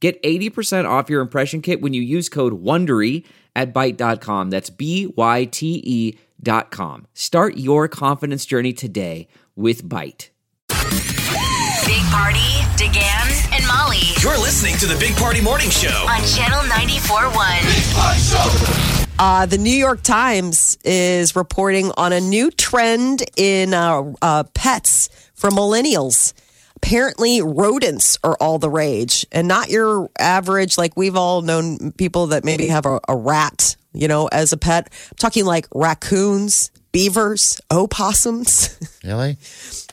Get 80% off your impression kit when you use code WONDERY at Byte.com. That's B-Y-T-E dot com. Start your confidence journey today with Byte. Big Party, DeGan, and Molly You're listening to the Big Party Morning Show. on Channel 94.1. Uh, the New York Times is reporting on a new trend in uh, uh, pets for millennials. Apparently, rodents are all the rage, and not your average. Like we've all known people that maybe have a, a rat, you know, as a pet. I'm talking like raccoons, beavers, opossums. Really?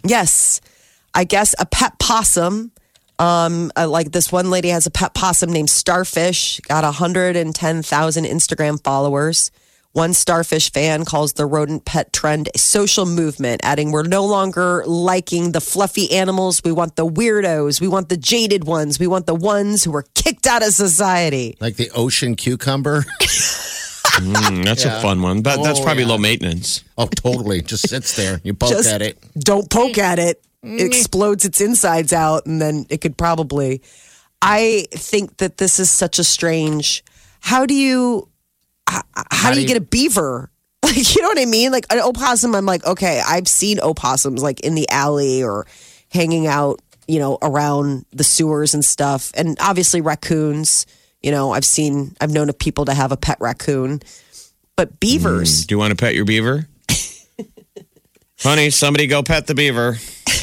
Yes, I guess a pet possum. Um, uh, like this one lady has a pet possum named Starfish. Got 110,000 Instagram followers. One starfish fan calls the rodent pet trend a social movement, adding, We're no longer liking the fluffy animals. We want the weirdos. We want the jaded ones. We want the ones who were kicked out of society. Like the ocean cucumber? Mm, that's a fun one, but that's Oh, probably yeah. low maintenance. oh, totally. Just sits there. You poke Just at it. Don't poke at it. It explodes its insides out, and then it could probably. I think that this is such a strange. How do you? How, how do you get a beaver? Like you know what I mean? Like an opossum. I'm like, okay, I've seen opossums like in the alley or hanging out, you know, around the sewers and stuff, and obviously raccoons. You know, I've seen, I've known of people to have a pet raccoon, but hmm, beavers. Do you want to pet your beaver? Honey, somebody go pet the beaver.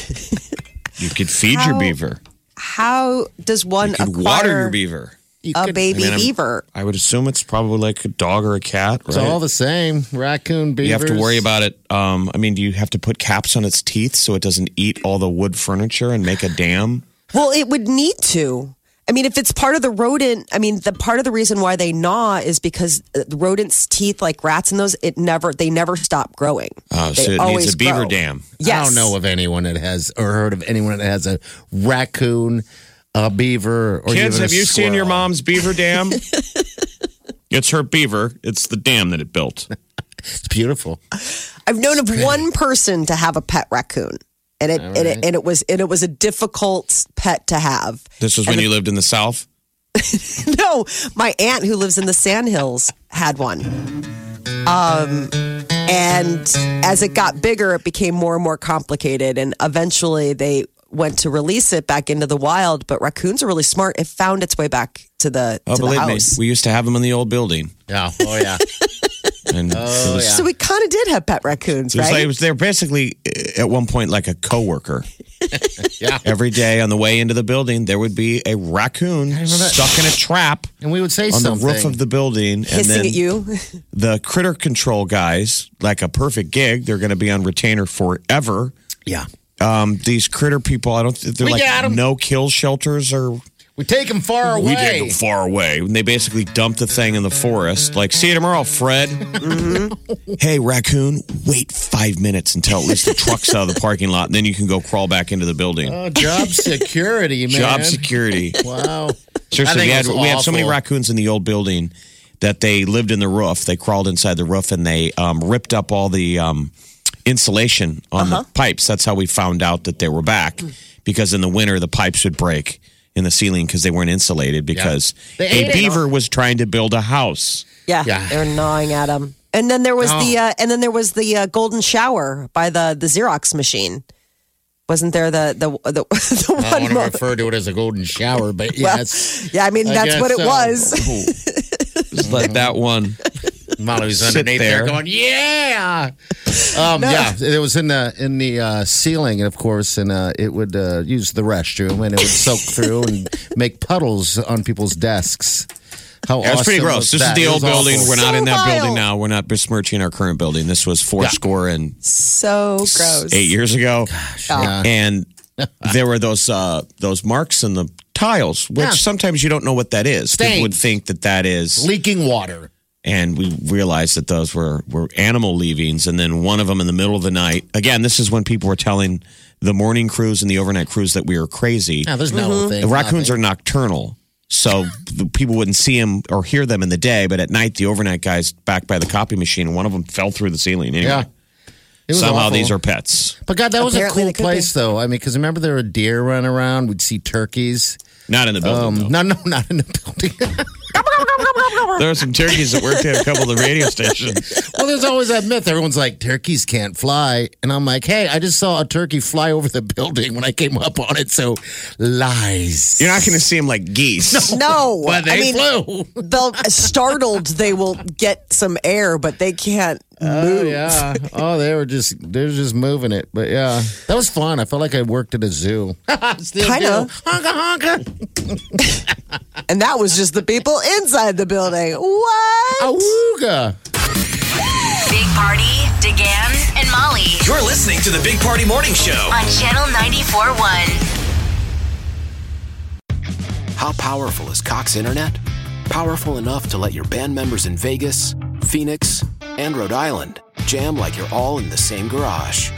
You could feed your beaver. How does one You could acquire water your beaver. You a could- baby I mean, I'm- beaver? I would assume it's probably like a dog or a cat, It's all the same. Raccoon, beavers. you have to worry about it. Um, I mean, do you have to put caps on its teeth so it doesn't eat all the wood furniture and make a dam? Well, it would need to. I mean, if it's part of the rodent, I mean, the part of the reason why they gnaw is because uh, the rodents' teeth, like rats and those, it never, they never stop growing. Oh, They so it needs a beaver grow. dam. Yes. I don't know of anyone that has, or heard of anyone that has a raccoon, a beaver, or Kids, even a have you seen your mom's beaver dam? it's her beaver. It's the dam that it built. It's beautiful. I've known of one person to have a pet raccoon, and it, and it and it was and it was a difficult pet to have. This was when you lived in the South? No, my aunt who lives in the Sandhills had one. Um, and as it got bigger, it became more and more complicated. And eventually they went to release it back into the wild. But raccoons are really smart. It found its way back to the, Oh, to the believe me, house. we used to have them in the old building. Yeah. Oh, yeah. And it was, So we kind of did have pet raccoons, it was right? like, it was, they were basically uh, at one point like a coworker. Yeah. Every day on the way into the building, there would be a raccoon stuck in a trap And we would say on something. the roof of the building. and then at you. the critter control guys, like a perfect gig, they're going to be on retainer forever. Yeah. Um, these critter people, I don't. They're We like got 'em. no kill shelters or We take them far away. we didn't go far away. And they basically dumped the thing in the forest. Like, see you tomorrow, Fred. Mm-hmm. hey, raccoon, wait five minutes until at least the truck's out of the parking lot, and then you can go crawl back into the building. Oh, job security, man. Job security. Wow. I Seriously, we had we had so many raccoons in the old building that they lived in the roof. They crawled inside the roof and they um, ripped up all the um, insulation on Uh-huh. the pipes. That's how we found out that they were back because in the winter the pipes would break in the ceiling because they weren't insulated because They ate a beaver was trying to build a house. Yeah, Yeah. they're gnawing at them. And then there was the uh, and then there was the uh, golden shower by the the Xerox machine. Wasn't there the the the, the I one? want to refer to it as a golden shower, but Well, yeah, I mean I that's guess what it so. was. Just let that one. Molly's Sit underneath there. there. going, yeah. Um, Yeah, it was in the in the uh, ceiling, of course, and uh, it would uh, use the restroom, and it would soak through and make puddles on people's desks. How Yeah, it's awesome pretty gross. was This that? is the old building. awful. We're not So in that vile. building now. We're not besmirching our current building. This was four Yeah. score and so gross. eight years ago. Yeah. and there were those uh, those marks in the tiles, which Yeah. sometimes you don't know what that is. People would think that that is Leaking water. And we realized that those were were animal leavings and then one of them in the middle of the night again this is when people were telling the morning crews and the overnight crews that we were crazy Yeah, there's no mm-hmm. thing. the raccoons are nocturnal so the people wouldn't see them or hear them in the day but at night the overnight guys back by the copy machine and one of them fell through the ceiling anyway Yeah. Somehow awful. these are pets But God, that was Apparently a cool could place, though. I mean, because remember there were deer running around. We'd see turkeys. Not in the building Um, no, no, not in the building. though. there were some turkeys that worked at a couple of the radio stations well, there's always that myth. Everyone's like, turkeys can't fly. And I'm like, hey, I just saw a turkey fly over the building when I came up on it. So lies. you're not going to see them like geese No, But they I mean, flew. they'll startled. They will get some air, but they can't Oh move. yeah. Oh, they were just they're just moving it. But yeah, that was fun. I felt like I worked at a zoo. Still Kinda. do. Honka honka. And that was just the people inside the building. What? Awooga. Big Party, DeGan, and Molly You're listening to the Big Party Morning Show. on Channel 94.1. How powerful is Cox Internet? Powerful enough to let your band members in Vegas, Phoenix, and Rhode Island jam like you're all in the same garage.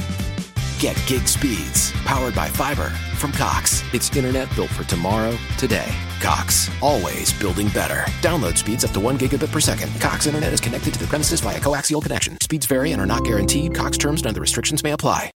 Get gig speeds powered by fiber from Cox. It's internet built for tomorrow, today. Cox, always building better. Download speeds up to 1 gigabit per second. Cox Internet is connected to the premises via coaxial connection. Speeds vary and are not guaranteed. Cox terms and other restrictions may apply.